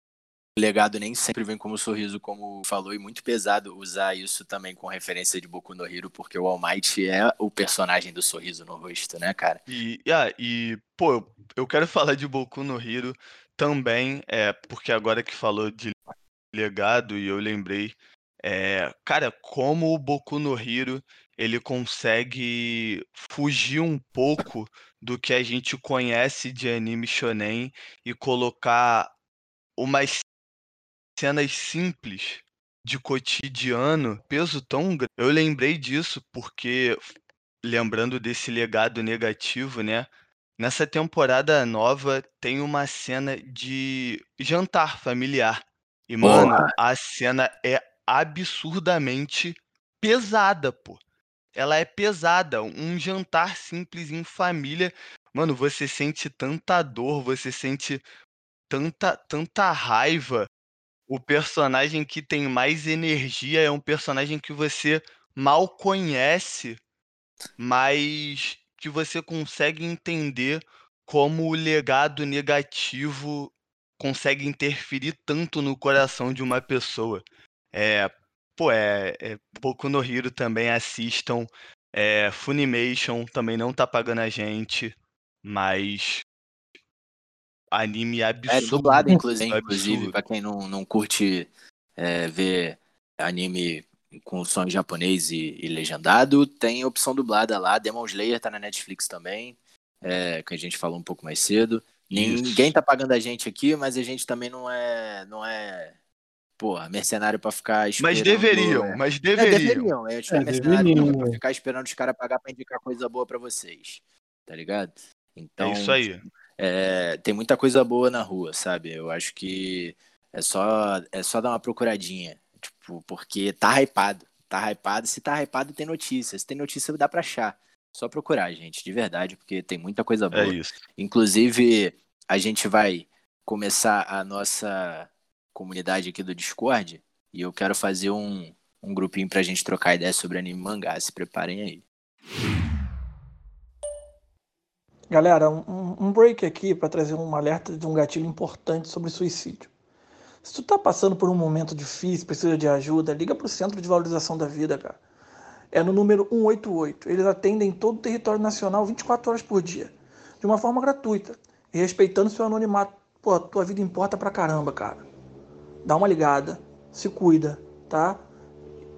legado nem sempre vem como sorriso, como falou, e muito pesado usar isso também com referência de Boku no Hero, porque o All Might é o personagem do sorriso no rosto, né, cara? E, ah, e pô, eu- quero [laughs] falar de Boku no Hero também, é, porque agora que falou de legado e eu lembrei, é, cara, como o Boku no Hero ele consegue fugir um pouco do que a gente conhece de anime shonen e colocar umas cenas simples de cotidiano, peso tão grande. Eu lembrei disso porque lembrando desse legado negativo, né? nessa temporada nova tem uma cena de jantar familiar. E, mano, a cena é absurdamente pesada, pô. Ela é pesada. Um jantar simples em família. Mano, você sente tanta dor, você sente tanta, tanta raiva. O personagem que tem mais energia é um personagem que você mal conhece, mas que você consegue entender como o legado negativo consegue interferir tanto no coração de uma pessoa. É, pô, é, é Boku no Hero também assistam. É, Funimation também não tá pagando a gente, mas anime É absurdo. dublado, inclusive, inclusive absurdo. pra quem não, não curte é, ver anime com som japonês e, e legendado, tem opção dublada lá. Demon Slayer tá na Netflix também, é, que a gente falou um pouco mais cedo. Isso. Ninguém tá pagando a gente aqui, mas a gente também não é, não é, porra, mercenário pra ficar esperando. Mas deveriam, é. mas É, deveriam. deveriam. É, tipo, É, é mercenário deveriam, pra é. ficar esperando os caras pagar pra indicar coisa boa pra vocês. Tá ligado? Então, é isso aí. É, tem muita coisa boa na rua, sabe? Eu acho que é só, é só dar uma procuradinha. Tipo, porque tá hypado. Tá hypado. Se tá hypado, tem notícia. Se tem notícia, dá pra achar. Só procurar, gente, de verdade, porque tem muita coisa boa. É isso. Inclusive, a gente vai começar a nossa comunidade aqui do Discord e eu quero fazer um, um grupinho pra gente trocar ideia sobre anime e mangá. Se preparem aí. Galera, um, um break aqui para trazer um alerta de um gatilho importante sobre suicídio. Se tu tá passando por um momento difícil, precisa de ajuda, liga pro Centro de Valorização da Vida, cara. É no número 188. Eles atendem todo o território nacional 24 horas por dia, de uma forma gratuita e respeitando seu anonimato. Pô, tua vida importa pra caramba, cara. Dá uma ligada, se cuida, tá?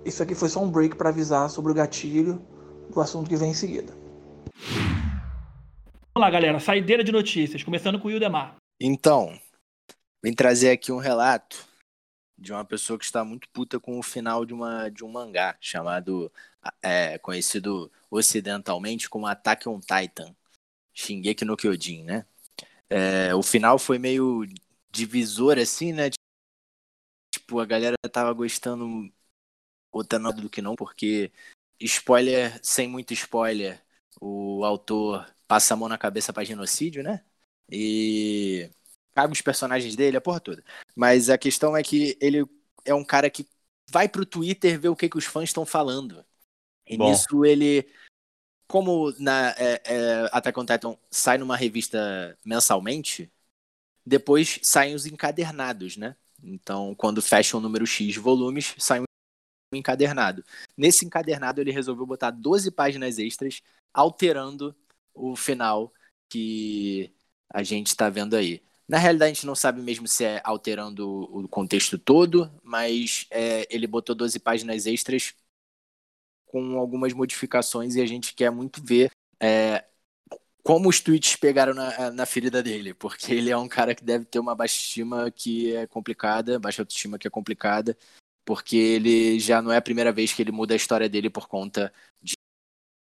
Isso aqui foi só um break para avisar sobre o gatilho do assunto que vem em seguida. Vamos lá, galera. Saideira de notícias, começando com o Ildemar. Então, vim trazer aqui um relato de uma pessoa que está muito puta com o final de, uma, de um mangá chamado, é, conhecido ocidentalmente como Attack on Titan, Shingeki no Kyojin, né? É, o final foi meio divisor, assim, né? Tipo, a galera tava gostando outra do que não, porque spoiler, sem muito spoiler, o autor passa a mão na cabeça pra genocídio, né? E caga os personagens dele, a porra toda. Mas a questão é que ele é um cara que vai pro Twitter ver o que, que os fãs estão falando. E Bom. nisso ele. Como na é, é, Attack on Titan sai numa revista mensalmente, depois saem os encadernados, né? Então, quando fecha o número X de volumes, sai um encadernado. Nesse encadernado, ele resolveu botar 12 páginas extras, alterando o final que a gente está vendo aí. Na realidade, a gente não sabe mesmo se é alterando o contexto todo, mas é, ele botou 12 páginas extras com algumas modificações e a gente quer muito ver é, como os tweets pegaram na, na ferida dele, porque ele é um cara que deve ter uma baixa estima que é complicada, baixa autoestima que é complicada, porque ele já não é a primeira vez que ele muda a história dele por conta de,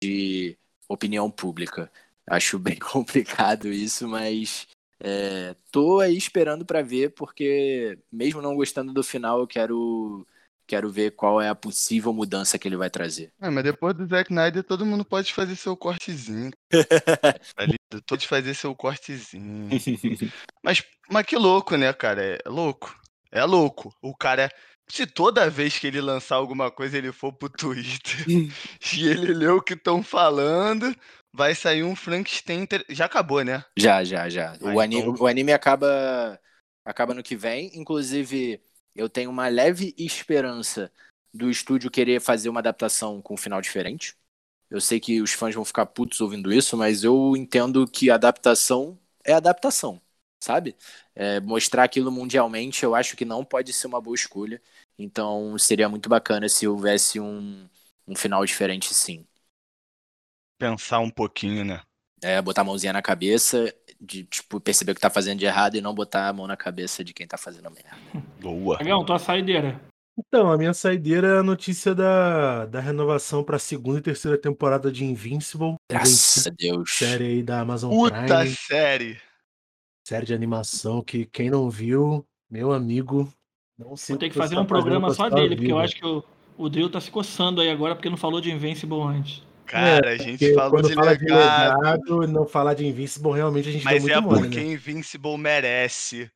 de opinião pública. Acho bem [laughs] complicado isso, mas é, tô aí esperando para ver, porque mesmo não gostando do final, eu quero quero ver qual é a possível mudança que ele vai trazer. É, mas depois do Zack Snyder, todo mundo pode fazer seu cortezinho. [laughs] ligado? Pode fazer seu cortezinho. Mas, mas que louco, né, cara? É louco. É louco. O cara. Se toda vez que ele lançar alguma coisa ele for pro Twitter [laughs] e ele ler o que estão falando, vai sair um Frankenstein. inter- Já acabou, né? Já, já, já. O, anime, então- o anime acaba acaba no que vem. Inclusive, eu tenho uma leve esperança do estúdio querer fazer uma adaptação com um final diferente. Eu sei que os fãs vão ficar putos ouvindo isso, mas eu entendo que adaptação é adaptação, sabe? É, mostrar aquilo mundialmente, eu acho que não pode ser uma boa escolha. Então, seria muito bacana se houvesse um, um final diferente, sim. Pensar um pouquinho, né? É, botar a mãozinha na cabeça, de tipo, perceber o que tá fazendo de errado e não botar a mão na cabeça de quem tá fazendo merda. Boa. Dragão, tua saideira. Então, a minha saideira é a notícia da, da renovação para a segunda e terceira temporada de Invincible. Graças a Deus. Série aí da Amazon Puta Prime. série. Série de animação que quem não viu, meu amigo, não sei. Vou ter o que fazer um programa só dele, porque eu acho que o, o Drill tá se coçando aí agora porque não falou de Invincible antes. Cara, a gente falou quando de fala de legado. legado e não falar de Invincible, realmente a gente Mas é muito mole, porque né? Invincible merece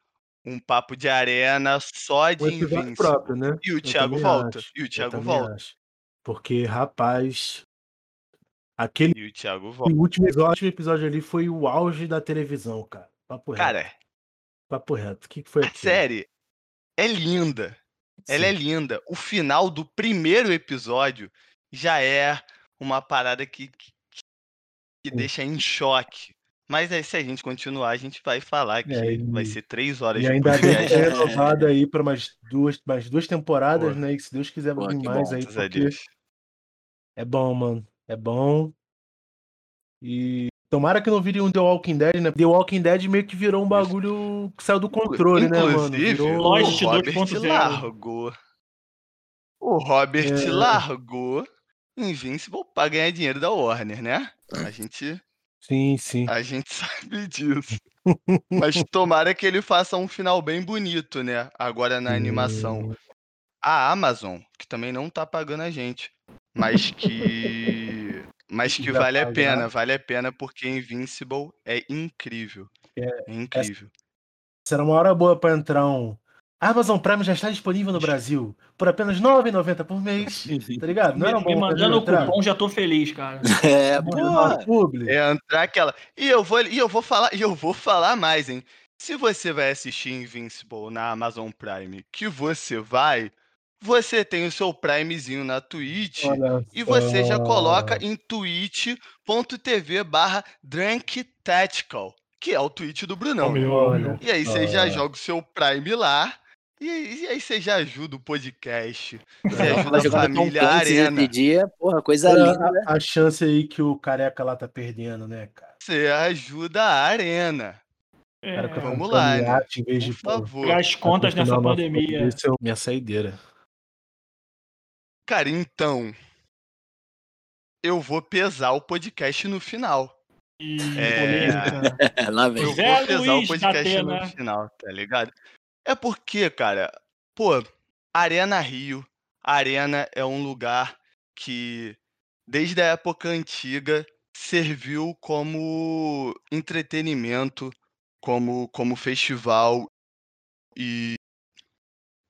um papo de arena só de Um Invincible. próprio, né? E o Eu Thiago volta. acho, E o Thiago volta. acho. Porque, rapaz, aquele E o Thiago volta. último episódio, último episódio ali foi o auge da televisão, cara. Papo reto. Cara, Papo reto. O que, que foi a aquilo? série é linda. Ela é Sim. linda. O final do primeiro episódio já é uma parada que, que, que Sim. deixa em choque. Mas aí, se a gente continuar, a gente vai falar que É, vai e- ser três horas E de ainda podcast. é renovado aí para mais duas, mais duas temporadas, Pô. né? E se Deus quiser que mais bom, aí, porque é bom, mano. É bom. E tomara que não vire um The Walking Dead, né? The Walking Dead meio que virou um bagulho que saiu do controle, né, mano? Inclusive, Virou... o Lost Robert 2.0. largou. O Robert É. largou Invincible pra ganhar dinheiro da Warner, né? A gente, Sim, sim. a gente [laughs] sabe disso. [laughs] Mas tomara que ele faça um final bem bonito, né? Agora na animação. Hum, A Amazon, que também não tá pagando a gente, mas que. Mas que vale a pagar. pena, vale a pena porque Invincible é incrível. É, É incrível. Será uma hora boa pra entrar um. Amazon Prime já está disponível no Brasil por apenas R$ 9,90 por mês. [laughs] Tá ligado? Não Me, era me bom mandando o cupom, já tô feliz, cara. [laughs] É, pô. publi. É entrar aquela. E eu vou, e eu vou falar, e eu vou falar mais, hein? Se você vai assistir Invincible na Amazon Prime, que você vai, você tem o seu Primezinho na Twitch Olha e você já coloca em twitch.tv barra Drunk Tactical, que é o Twitch do Brunão. Olha E aí você já joga o seu Prime lá. E aí, e aí você já ajuda o podcast. Você Ela ajuda a família Clancy Arena. dia, porra, coisa Olha linda. a, a chance aí que o careca lá tá perdendo, né, cara? Você ajuda a Arena. Cara É, tá Vamos lá, né? em vez de Por favor. pagar as contas nessa pandemia. é minha saideira. Cara, então. Eu vou pesar o podcast no final. E É. [laughs] Lá vem. Eu Zé vou pesar o podcast no Atena. final, tá ligado? É porque, cara, pô, Arena Rio, Arena é um lugar que, desde a época antiga, serviu como entretenimento, como, como festival. E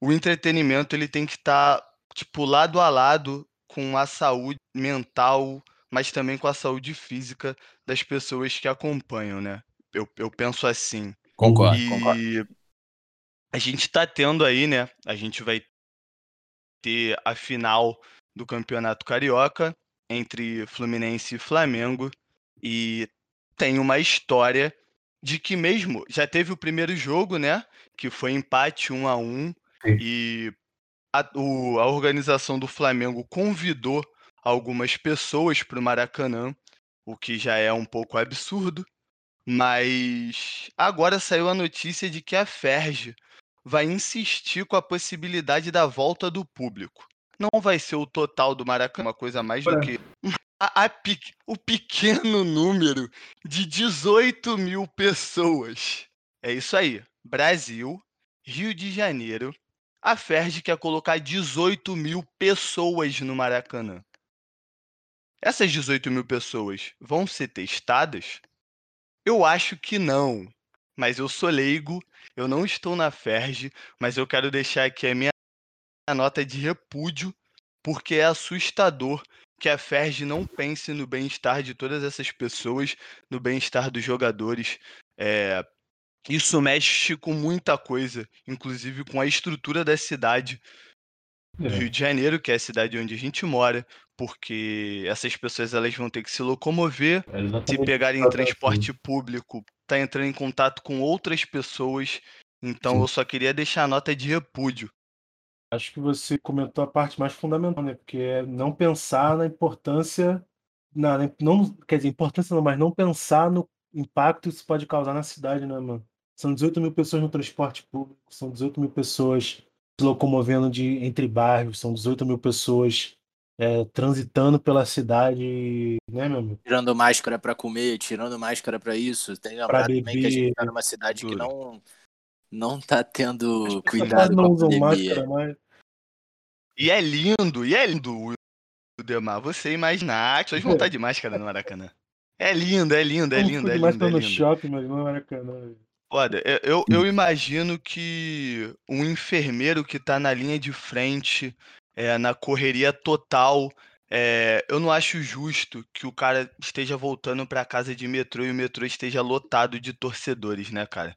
o entretenimento ele tem que estar, tipo, lado a lado com a saúde mental, mas também com a saúde física das pessoas que acompanham, né? Eu, eu penso assim. Concordo, e concordo. a gente tá tendo aí, né? A gente vai ter a final do Campeonato Carioca entre Fluminense e Flamengo. E tem uma história de que mesmo já teve o primeiro jogo, né? Que foi empate 1 a 1 Sim. e a, o- a organização do Flamengo convidou algumas pessoas para o Maracanã, o que já é um pouco absurdo. Mas agora saiu a notícia de que a Ferge vai insistir com a possibilidade da volta do público. Não vai ser o total do Maracanã, uma coisa mais do Ué. que a- a o pequeno número de 18 mil pessoas. É isso aí. Brasil, Rio de Janeiro. A Ferge quer colocar 18 mil pessoas no Maracanã. Essas 18 mil pessoas vão ser testadas? Eu acho que não. Mas eu sou leigo, eu não estou na Ferge, mas eu quero deixar aqui a minha nota de repúdio, porque é assustador que a Ferge não pense no bem-estar de todas essas pessoas, no bem-estar dos jogadores. É, Isso mexe com muita coisa, inclusive com a estrutura da cidade do Rio de Janeiro, que é a cidade onde a gente mora, porque essas pessoas elas vão ter que se locomover, É se pegarem tava transporte público, tá entrando em contato com outras pessoas. Então Sim. eu só queria deixar a nota de repúdio. Acho que você comentou a parte mais fundamental, né? Porque é não pensar na importância, na- não, quer dizer, importância não, mas não pensar no impacto que isso pode causar na cidade, né, mano? São 18 mil pessoas no transporte público, são 18 mil pessoas se locomovendo de, entre bairros, são 18 mil pessoas é, transitando pela cidade, né, meu amigo? Tirando máscara para comer, tirando máscara para isso. Tem que lembrar também que a gente tá numa cidade que não, não tá tendo cuidado não com a máscara, mas E é lindo, e é lindo o Demar. Você imaginar que pessoas [laughs] vão estar de máscara no Maracanã. É lindo, é lindo, é eu lindo, é lindo, máscara é no shopping, mas não é Maracanã. Foda, eu, eu, eu imagino que um enfermeiro que tá na linha de frente, é, na correria total, é, eu não acho justo que o cara esteja voltando pra casa de metrô e o metrô esteja lotado de torcedores, né, cara?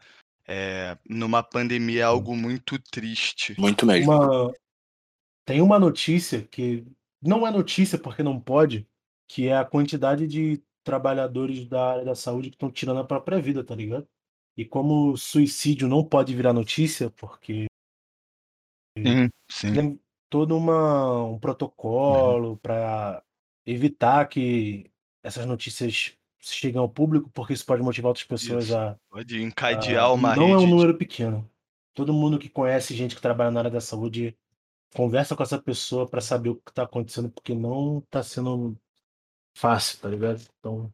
É, numa pandemia é algo muito triste. Muito mesmo. Uma... Tem uma notícia que não é notícia porque não pode, que é a quantidade de trabalhadores da área da saúde que estão tirando a própria vida, tá ligado? E como suicídio não pode virar notícia, porque Sim, sim. tem todo uma, um protocolo para evitar que essas notícias cheguem ao público, porque isso pode motivar outras pessoas Isso. a, Pode encadear a- uma não é rede. um de- número pequeno. Todo mundo que conhece gente que trabalha na área da saúde conversa com essa pessoa para saber o que tá acontecendo, porque não tá sendo fácil, tá ligado? Então,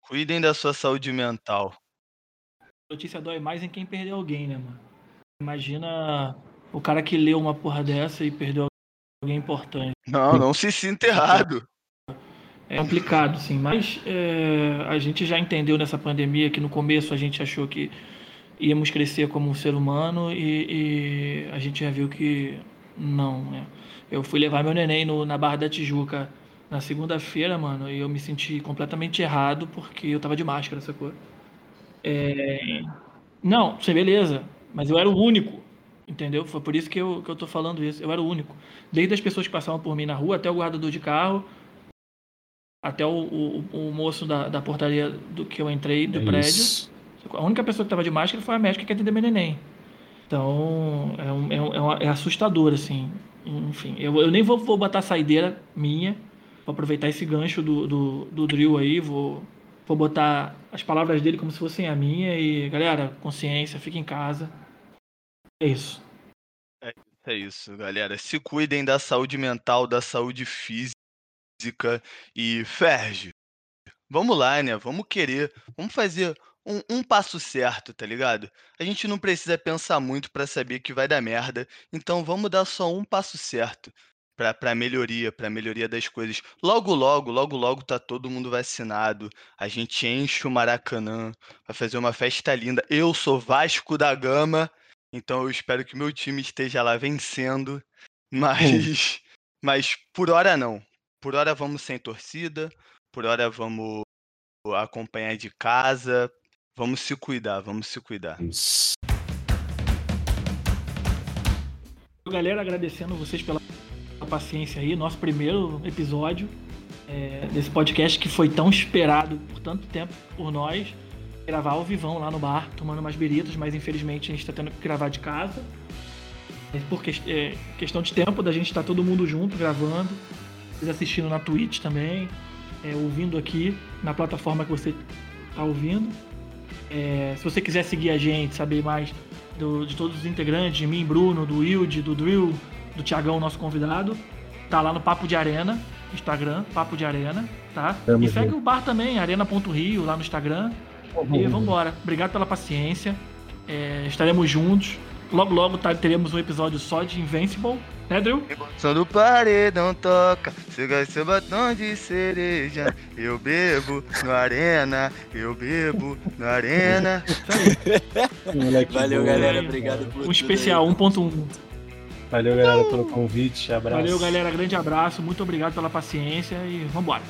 Cuidem da sua saúde mental. A notícia dói mais em quem perdeu alguém, né, mano? Imagina o cara que leu uma porra dessa e perdeu alguém importante. Não, não se sinta errado. É complicado, sim, mas é, a gente já entendeu nessa pandemia que no começo a gente achou que íamos crescer como um ser humano e, e a gente já viu que não, né? Eu fui levar meu neném no- na Barra da Tijuca na segunda-feira, mano, e eu me senti completamente errado porque eu tava de máscara, sacou? É, Não, sim, beleza, mas eu era o único, entendeu? Foi por isso que eu, que eu tô falando isso, eu era o único. Desde as pessoas que passavam por mim na rua até o guardador de carro, até o, o, o moço da, da portaria do que eu entrei do é prédio. isso. A única pessoa que estava de máscara foi a médica que atendeu meu neném. Então, é, um- é, um- é, é assustador, assim. Enfim, eu, eu nem vou, vou botar saideira minha. Vou aproveitar esse gancho do, do, do drill aí. Vou, vou botar as palavras dele como se fossem a minha. E, galera, consciência, fica em casa. É isso. É isso, galera. Se cuidem da saúde mental, da saúde física e Ferge. Vamos lá, né? Vamos querer, vamos fazer um, um passo certo, tá ligado? A gente não precisa pensar muito pra saber que vai dar merda, então vamos dar só um passo certo pra pra melhoria, pra melhoria das coisas. Logo, logo, logo, logo tá todo mundo vacinado. A gente enche o Maracanã, vai fazer uma festa linda. Eu sou Vasco da Gama, então eu espero que meu time esteja lá vencendo. [laughs] Mas, mas por hora não. Por hora vamos sem torcida, por hora vamos acompanhar de casa. Vamos se cuidar, vamos se cuidar. Galera, agradecendo vocês pela paciência aí. Nosso primeiro episódio é, desse podcast que foi tão esperado por tanto tempo por nós. Gravar ao vivão lá no bar, tomando umas biritas, mas infelizmente a gente tá tendo que gravar de casa. É Por que- é, questão de tempo da gente estar todo mundo junto gravando. Assistindo na Twitch também, é, ouvindo aqui na plataforma que você tá ouvindo. É, se você quiser seguir a gente, saber mais do- de todos os integrantes, de mim, Bruno, do Wilde, do Drill, do Tiagão, nosso convidado, tá lá no Papo de Arena, Instagram, Papo de Arena, tá? Tamo e segue junto. o bar também, arena.rio, lá no Instagram. E vambora. Obrigado pela paciência. É, estaremos juntos. Logo, logo tá- teremos um episódio só de Invincible, né, Drill? Som do paredão toca, siga seu batom de cereja. Eu bebo no arena, eu bebo no arena. [laughs] Valeu, galera. Obrigado por Um especial aí. 1.1. Valeu, galera, pelo convite. Abraço. Valeu, galera. Grande abraço. Muito obrigado pela paciência e vambora.